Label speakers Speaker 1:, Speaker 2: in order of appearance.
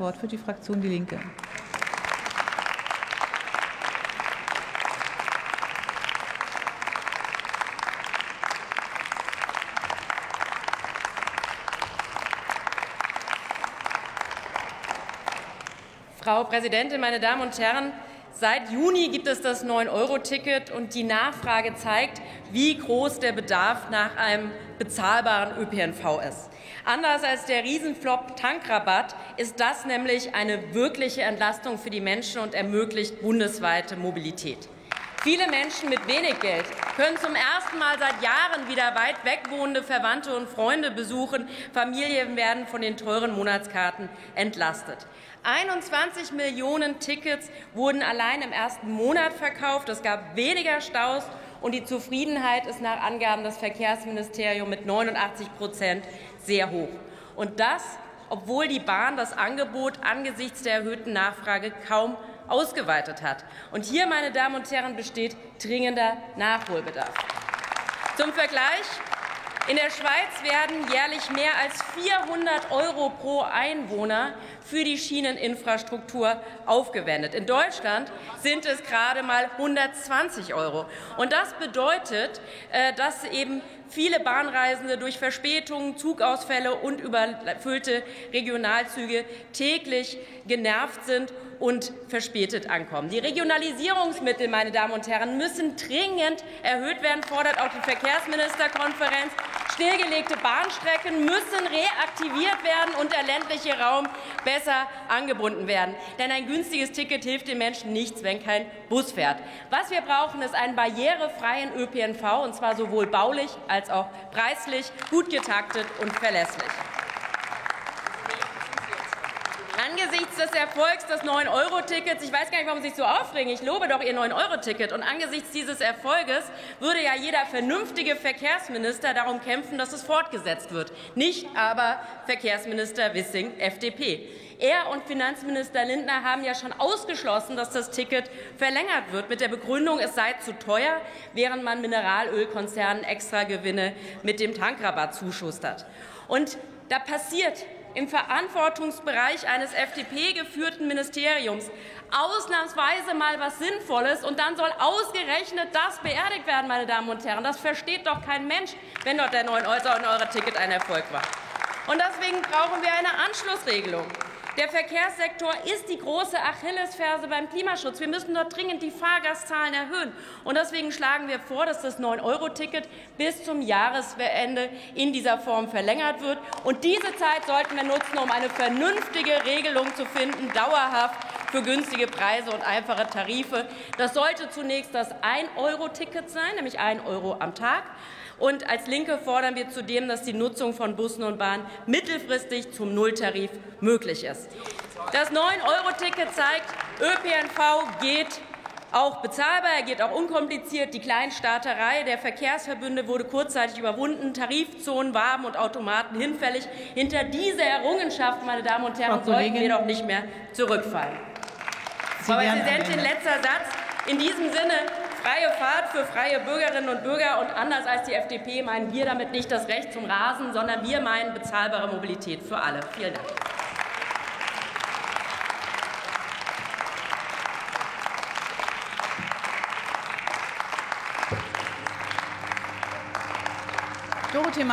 Speaker 1: Wort für die Fraktion Die Linke.
Speaker 2: Frau Präsidentin, meine Damen und Herren! Seit Juni gibt es das 9-Euro-Ticket und die Nachfrage zeigt, wie groß der Bedarf nach einem bezahlbaren ÖPNV ist. Anders als der Riesenflop Tankrabatt ist das nämlich eine wirkliche Entlastung für die Menschen und ermöglicht bundesweite Mobilität. Viele Menschen mit wenig Geld können zum ersten Mal seit Jahren wieder weit weg wohnende Verwandte und Freunde besuchen. Familien werden von den teuren Monatskarten entlastet. 21 Millionen Tickets wurden allein im ersten Monat verkauft. Es gab weniger Staus und die Zufriedenheit ist nach Angaben des Verkehrsministeriums mit 89 Prozent sehr hoch. Und das, obwohl die Bahn das Angebot angesichts der erhöhten Nachfrage kaum ausgeweitet hat. Und hier, meine Damen und Herren, besteht dringender Nachholbedarf. Zum Vergleich in der Schweiz werden jährlich mehr als 400 Euro pro Einwohner für die Schieneninfrastruktur aufgewendet. In Deutschland sind es gerade mal 120 Euro. Und das bedeutet, äh, dass eben viele Bahnreisende durch Verspätungen, Zugausfälle und überfüllte Regionalzüge täglich genervt sind und verspätet ankommen. Die Regionalisierungsmittel, meine Damen und Herren, müssen dringend erhöht werden, fordert auch die Verkehrsministerkonferenz. Stillgelegte Bahnstrecken müssen reaktiviert werden und der ländliche Raum besser angebunden werden. Denn ein günstiges Ticket hilft den Menschen nichts, wenn kein Bus fährt. Was wir brauchen, ist einen barrierefreien ÖPNV, und zwar sowohl baulich als auch preislich, gut getaktet und verlässlich. Angesichts des Erfolgs des 9-Euro-Tickets, ich weiß gar nicht, warum Sie sich so aufregen, ich lobe doch Ihr 9-Euro-Ticket, und angesichts dieses Erfolges würde ja jeder vernünftige Verkehrsminister darum kämpfen, dass es fortgesetzt wird, nicht aber Verkehrsminister Wissing, FDP. Er und Finanzminister Lindner haben ja schon ausgeschlossen, dass das Ticket verlängert wird, mit der Begründung, es sei zu teuer, während man Mineralölkonzernen Extragewinne mit dem Tankrabatt zuschustert. Und da passiert im Verantwortungsbereich eines FDP-geführten Ministeriums ausnahmsweise mal was Sinnvolles und dann soll ausgerechnet das beerdigt werden, meine Damen und Herren. Das versteht doch kein Mensch, wenn dort der 9-Euro-Ticket ein Erfolg war. Und deswegen brauchen wir eine Anschlussregelung. Der Verkehrssektor ist die große Achillesferse beim Klimaschutz. Wir müssen dort dringend die Fahrgastzahlen erhöhen. Und deswegen schlagen wir vor, dass das 9-Euro-Ticket bis zum Jahresende in dieser Form verlängert wird. Und diese Zeit sollten wir nutzen, um eine vernünftige Regelung zu finden, dauerhaft für günstige Preise und einfache Tarife. Das sollte zunächst das 1-Euro-Ticket sein, nämlich 1 Euro am Tag. Und als Linke fordern wir zudem, dass die Nutzung von Bussen und Bahnen mittelfristig zum Nulltarif möglich ist. Das 9-Euro-Ticket zeigt, ÖPNV geht auch bezahlbar, er geht auch unkompliziert. Die Kleinstaaterei der Verkehrsverbünde wurde kurzzeitig überwunden, Tarifzonen, Waben und Automaten hinfällig. Hinter diese Errungenschaft, meine Damen und Herren, sollten wir doch nicht mehr zurückfallen. Frau Präsidentin, letzter Satz. In diesem Sinne freie Fahrt für freie Bürgerinnen und Bürger. Und anders als die FDP meinen wir damit nicht das Recht zum Rasen, sondern wir meinen bezahlbare Mobilität für alle. Vielen Dank.
Speaker 1: Dorothee Martin